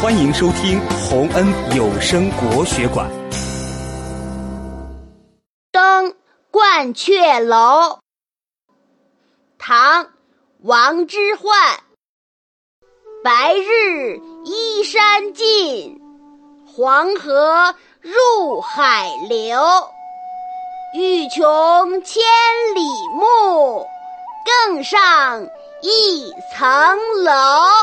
欢迎收听洪恩有声国学馆。登鹳雀楼唐王之涣。白日依山尽黄河入海流。欲穷千里目更上一层楼。